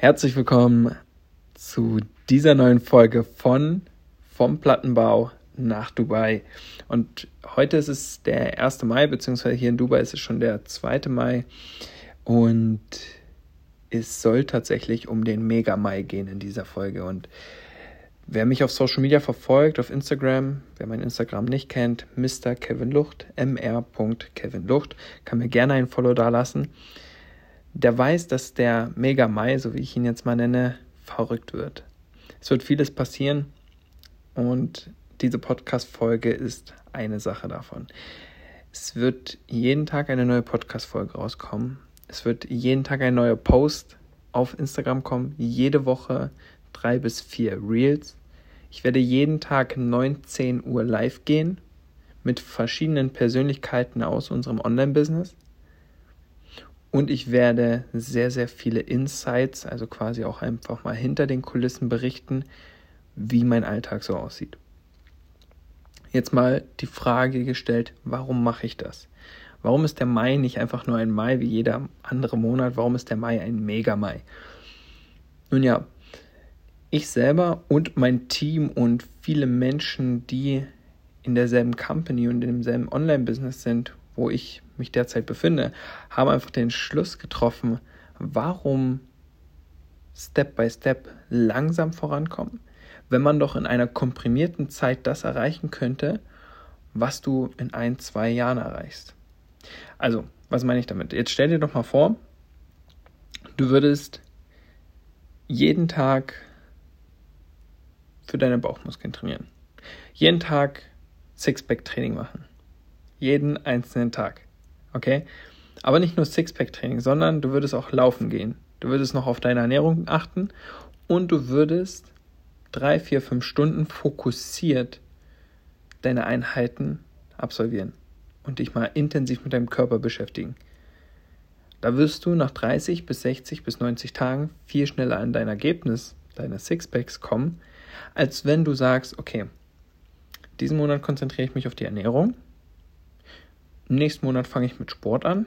Herzlich willkommen zu dieser neuen Folge von Vom Plattenbau nach Dubai. Und heute ist es der 1. Mai, beziehungsweise hier in Dubai ist es schon der 2. Mai. Und es soll tatsächlich um den Mega Mai gehen in dieser Folge. Und wer mich auf Social Media verfolgt, auf Instagram, wer mein Instagram nicht kennt, Mr. Kevin Lucht, mr. Kevin Lucht, kann mir gerne ein Follow da lassen der weiß, dass der Mega Mai, so wie ich ihn jetzt mal nenne, verrückt wird. Es wird vieles passieren und diese Podcast-Folge ist eine Sache davon. Es wird jeden Tag eine neue Podcast-Folge rauskommen. Es wird jeden Tag ein neuer Post auf Instagram kommen. Jede Woche drei bis vier Reels. Ich werde jeden Tag 19 Uhr live gehen mit verschiedenen Persönlichkeiten aus unserem Online-Business. Und ich werde sehr, sehr viele Insights, also quasi auch einfach mal hinter den Kulissen berichten, wie mein Alltag so aussieht. Jetzt mal die Frage gestellt, warum mache ich das? Warum ist der Mai nicht einfach nur ein Mai wie jeder andere Monat? Warum ist der Mai ein Mega-Mai? Nun ja, ich selber und mein Team und viele Menschen, die in derselben Company und in demselben Online-Business sind, wo ich mich derzeit befinde, haben einfach den Schluss getroffen, warum Step by Step langsam vorankommen, wenn man doch in einer komprimierten Zeit das erreichen könnte, was du in ein, zwei Jahren erreichst. Also, was meine ich damit? Jetzt stell dir doch mal vor, du würdest jeden Tag für deine Bauchmuskeln trainieren. Jeden Tag Sixpack-Training machen. Jeden einzelnen Tag. Okay? Aber nicht nur Sixpack-Training, sondern du würdest auch laufen gehen. Du würdest noch auf deine Ernährung achten und du würdest drei, vier, fünf Stunden fokussiert deine Einheiten absolvieren und dich mal intensiv mit deinem Körper beschäftigen. Da wirst du nach 30 bis 60 bis 90 Tagen viel schneller an dein Ergebnis deiner Sixpacks kommen, als wenn du sagst, okay, diesen Monat konzentriere ich mich auf die Ernährung, nächsten Monat fange ich mit Sport an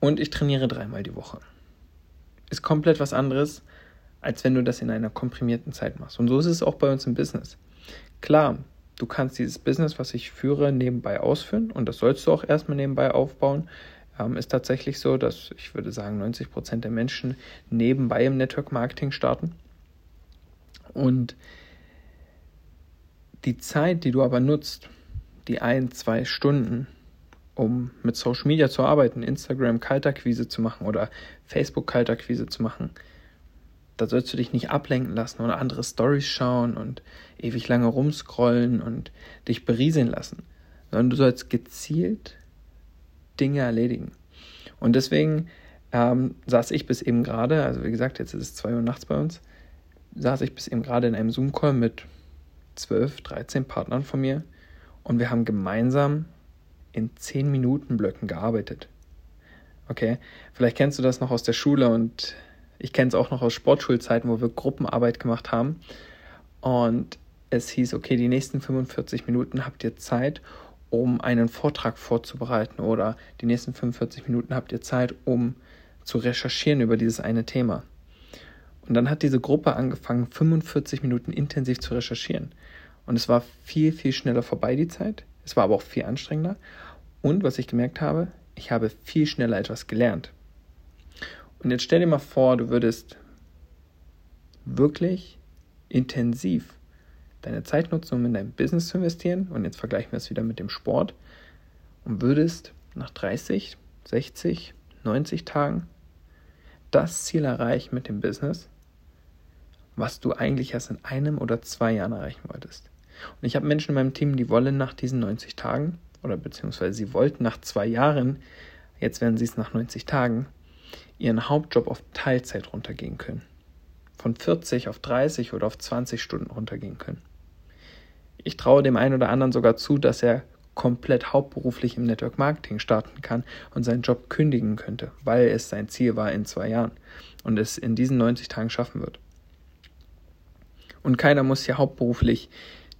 und ich trainiere dreimal die Woche. Ist komplett was anderes, als wenn du das in einer komprimierten Zeit machst. Und so ist es auch bei uns im Business. Klar, du kannst dieses Business, was ich führe, nebenbei ausführen und das sollst du auch erstmal nebenbei aufbauen. Ähm, ist tatsächlich so, dass ich würde sagen, 90 Prozent der Menschen nebenbei im Network Marketing starten. Und die Zeit, die du aber nutzt, die ein, zwei Stunden, um mit Social Media zu arbeiten, Instagram Kaltakquise zu machen oder Facebook Kaltakquise zu machen, da sollst du dich nicht ablenken lassen oder andere Stories schauen und ewig lange rumscrollen und dich berieseln lassen, sondern du sollst gezielt Dinge erledigen. Und deswegen ähm, saß ich bis eben gerade, also wie gesagt, jetzt ist es zwei Uhr nachts bei uns, saß ich bis eben gerade in einem Zoom-Call mit 12, 13 Partnern von mir und wir haben gemeinsam in 10 Minuten Blöcken gearbeitet. Okay, vielleicht kennst du das noch aus der Schule und ich kenne es auch noch aus Sportschulzeiten, wo wir Gruppenarbeit gemacht haben und es hieß, okay, die nächsten 45 Minuten habt ihr Zeit, um einen Vortrag vorzubereiten oder die nächsten 45 Minuten habt ihr Zeit, um zu recherchieren über dieses eine Thema. Und dann hat diese Gruppe angefangen, 45 Minuten intensiv zu recherchieren. Und es war viel, viel schneller vorbei die Zeit. Es war aber auch viel anstrengender. Und was ich gemerkt habe, ich habe viel schneller etwas gelernt. Und jetzt stell dir mal vor, du würdest wirklich intensiv deine Zeit nutzen, um in dein Business zu investieren. Und jetzt vergleichen wir es wieder mit dem Sport. Und würdest nach 30, 60, 90 Tagen das Ziel erreichen mit dem Business, was du eigentlich erst in einem oder zwei Jahren erreichen wolltest. Und ich habe Menschen in meinem Team, die wollen nach diesen 90 Tagen oder beziehungsweise sie wollten nach zwei Jahren, jetzt werden sie es nach 90 Tagen, ihren Hauptjob auf Teilzeit runtergehen können. Von 40 auf 30 oder auf 20 Stunden runtergehen können. Ich traue dem einen oder anderen sogar zu, dass er komplett hauptberuflich im Network Marketing starten kann und seinen Job kündigen könnte, weil es sein Ziel war in zwei Jahren und es in diesen 90 Tagen schaffen wird. Und keiner muss hier hauptberuflich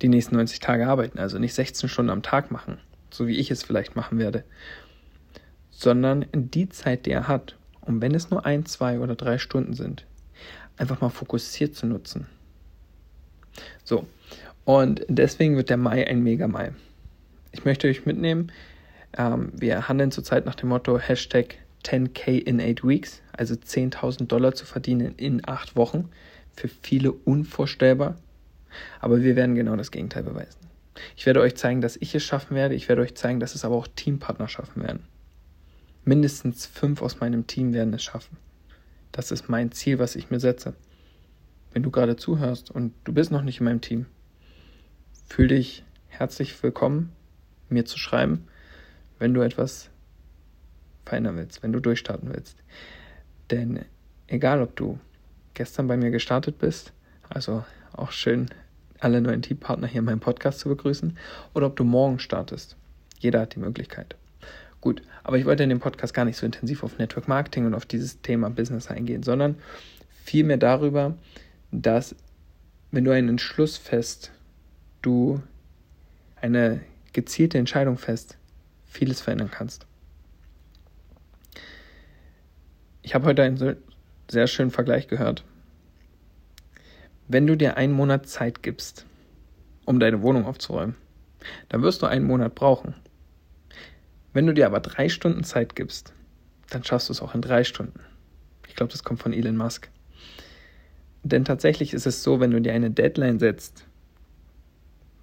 die nächsten 90 Tage arbeiten, also nicht 16 Stunden am Tag machen, so wie ich es vielleicht machen werde, sondern die Zeit, die er hat, Und wenn es nur ein, zwei oder drei Stunden sind, einfach mal fokussiert zu nutzen. So, und deswegen wird der Mai ein Mega-Mai. Ich möchte euch mitnehmen, ähm, wir handeln zurzeit nach dem Motto Hashtag 10k in 8 weeks, also 10.000 Dollar zu verdienen in 8 Wochen. Für viele unvorstellbar. Aber wir werden genau das Gegenteil beweisen. Ich werde euch zeigen, dass ich es schaffen werde. Ich werde euch zeigen, dass es aber auch Teampartner schaffen werden. Mindestens fünf aus meinem Team werden es schaffen. Das ist mein Ziel, was ich mir setze. Wenn du gerade zuhörst und du bist noch nicht in meinem Team, fühl dich herzlich willkommen, mir zu schreiben, wenn du etwas verändern willst, wenn du durchstarten willst. Denn egal, ob du gestern bei mir gestartet bist, also auch schön alle neuen Teampartner hier in meinem Podcast zu begrüßen, oder ob du morgen startest. Jeder hat die Möglichkeit. Gut, aber ich wollte in dem Podcast gar nicht so intensiv auf Network Marketing und auf dieses Thema Business eingehen, sondern vielmehr darüber, dass wenn du einen Entschluss fest, du eine gezielte Entscheidung fest, vieles verändern kannst. Ich habe heute einen sehr schönen Vergleich gehört. Wenn du dir einen Monat Zeit gibst, um deine Wohnung aufzuräumen, dann wirst du einen Monat brauchen. Wenn du dir aber drei Stunden Zeit gibst, dann schaffst du es auch in drei Stunden. Ich glaube, das kommt von Elon Musk. Denn tatsächlich ist es so, wenn du dir eine Deadline setzt,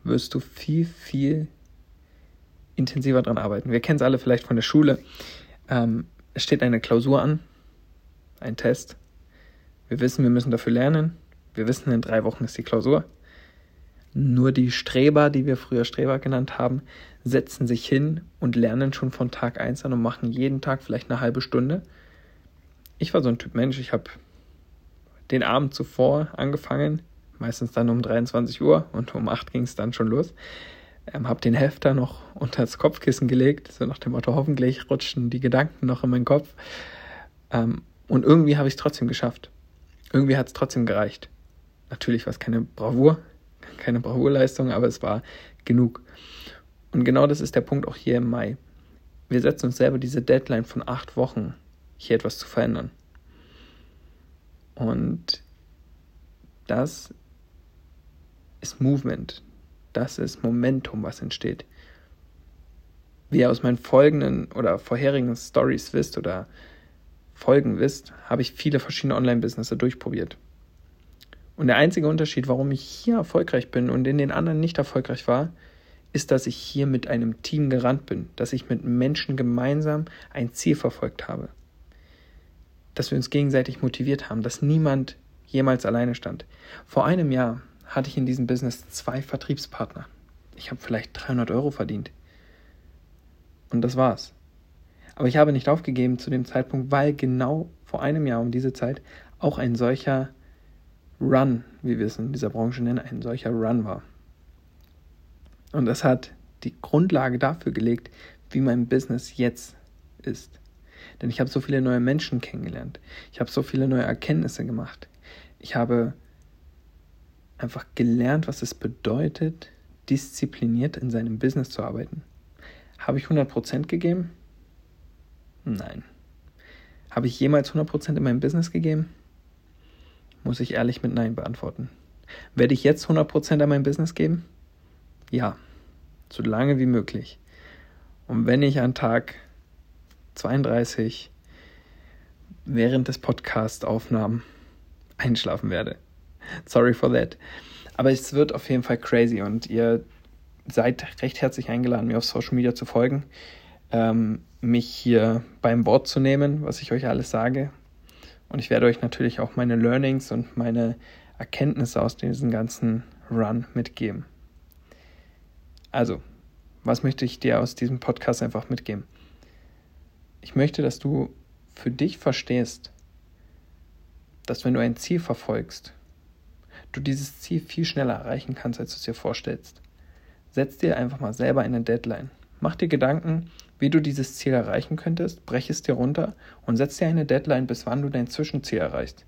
wirst du viel, viel intensiver dran arbeiten. Wir kennen es alle vielleicht von der Schule. Ähm, es steht eine Klausur an ein Test. Wir wissen, wir müssen dafür lernen. Wir wissen, in drei Wochen ist die Klausur. Nur die Streber, die wir früher Streber genannt haben, setzen sich hin und lernen schon von Tag 1 an und machen jeden Tag vielleicht eine halbe Stunde. Ich war so ein Typ Mensch, ich habe den Abend zuvor angefangen, meistens dann um 23 Uhr und um 8 ging es dann schon los. Ähm, habe den Hefter noch unter das Kopfkissen gelegt, so nach dem Motto, hoffentlich rutschen die Gedanken noch in meinen Kopf. Ähm, und irgendwie habe ich es trotzdem geschafft. Irgendwie hat es trotzdem gereicht. Natürlich war es keine Bravour, keine Bravourleistung, aber es war genug. Und genau das ist der Punkt auch hier im Mai. Wir setzen uns selber diese Deadline von acht Wochen, hier etwas zu verändern. Und das ist Movement. Das ist Momentum, was entsteht. Wie ihr aus meinen folgenden oder vorherigen Stories wisst oder Folgen wisst, habe ich viele verschiedene Online-Businesses durchprobiert. Und der einzige Unterschied, warum ich hier erfolgreich bin und in den anderen nicht erfolgreich war, ist, dass ich hier mit einem Team gerannt bin, dass ich mit Menschen gemeinsam ein Ziel verfolgt habe. Dass wir uns gegenseitig motiviert haben, dass niemand jemals alleine stand. Vor einem Jahr hatte ich in diesem Business zwei Vertriebspartner. Ich habe vielleicht 300 Euro verdient. Und das war's. Aber ich habe nicht aufgegeben zu dem Zeitpunkt, weil genau vor einem Jahr um diese Zeit auch ein solcher Run, wie wir es in dieser Branche nennen, ein solcher Run war. Und das hat die Grundlage dafür gelegt, wie mein Business jetzt ist. Denn ich habe so viele neue Menschen kennengelernt. Ich habe so viele neue Erkenntnisse gemacht. Ich habe einfach gelernt, was es bedeutet, diszipliniert in seinem Business zu arbeiten. Habe ich 100% gegeben? Nein. Habe ich jemals 100% in meinem Business gegeben? Muss ich ehrlich mit Nein beantworten. Werde ich jetzt 100% an mein Business geben? Ja, so lange wie möglich. Und wenn ich an Tag 32 während des Podcast-Aufnahmen einschlafen werde. Sorry for that. Aber es wird auf jeden Fall crazy und ihr seid recht herzlich eingeladen, mir auf Social Media zu folgen ähm, mich hier beim Wort zu nehmen, was ich euch alles sage. Und ich werde euch natürlich auch meine Learnings und meine Erkenntnisse aus diesem ganzen Run mitgeben. Also, was möchte ich dir aus diesem Podcast einfach mitgeben? Ich möchte, dass du für dich verstehst, dass wenn du ein Ziel verfolgst, du dieses Ziel viel schneller erreichen kannst, als du es dir vorstellst. Setz dir einfach mal selber eine Deadline. Mach dir Gedanken, wie du dieses Ziel erreichen könntest, brech es dir runter und setz dir eine Deadline, bis wann du dein Zwischenziel erreichst.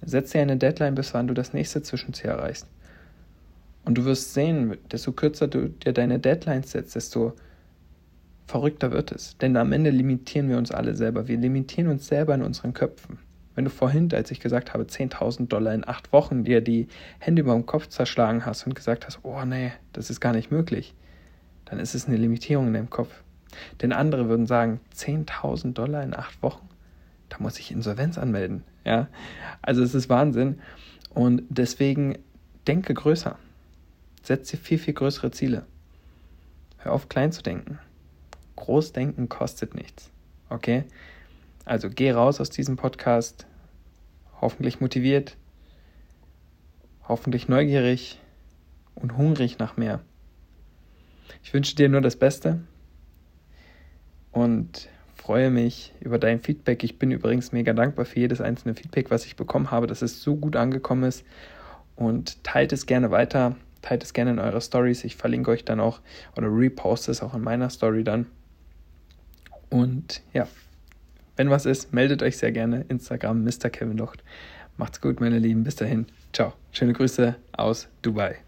Setz dir eine Deadline, bis wann du das nächste Zwischenziel erreichst. Und du wirst sehen, desto kürzer du dir deine Deadlines setzt, desto verrückter wird es. Denn am Ende limitieren wir uns alle selber. Wir limitieren uns selber in unseren Köpfen. Wenn du vorhin, als ich gesagt habe, 10.000 Dollar in acht Wochen, dir die Hände über dem Kopf zerschlagen hast und gesagt hast, oh nee, das ist gar nicht möglich, dann ist es eine Limitierung in deinem Kopf. Denn andere würden sagen, 10.000 Dollar in acht Wochen, da muss ich Insolvenz anmelden. Ja, also es ist Wahnsinn. Und deswegen denke größer. Setz dir viel, viel größere Ziele. Hör auf, klein zu denken. Großdenken kostet nichts. Okay? Also geh raus aus diesem Podcast, hoffentlich motiviert, hoffentlich neugierig und hungrig nach mehr. Ich wünsche dir nur das Beste und freue mich über dein Feedback. Ich bin übrigens mega dankbar für jedes einzelne Feedback, was ich bekommen habe, dass es so gut angekommen ist. Und teilt es gerne weiter, teilt es gerne in eure Stories. Ich verlinke euch dann auch oder reposte es auch in meiner Story dann. Und ja, wenn was ist, meldet euch sehr gerne. Instagram Mr. Kevin Locht. Macht's gut, meine Lieben. Bis dahin. Ciao. Schöne Grüße aus Dubai.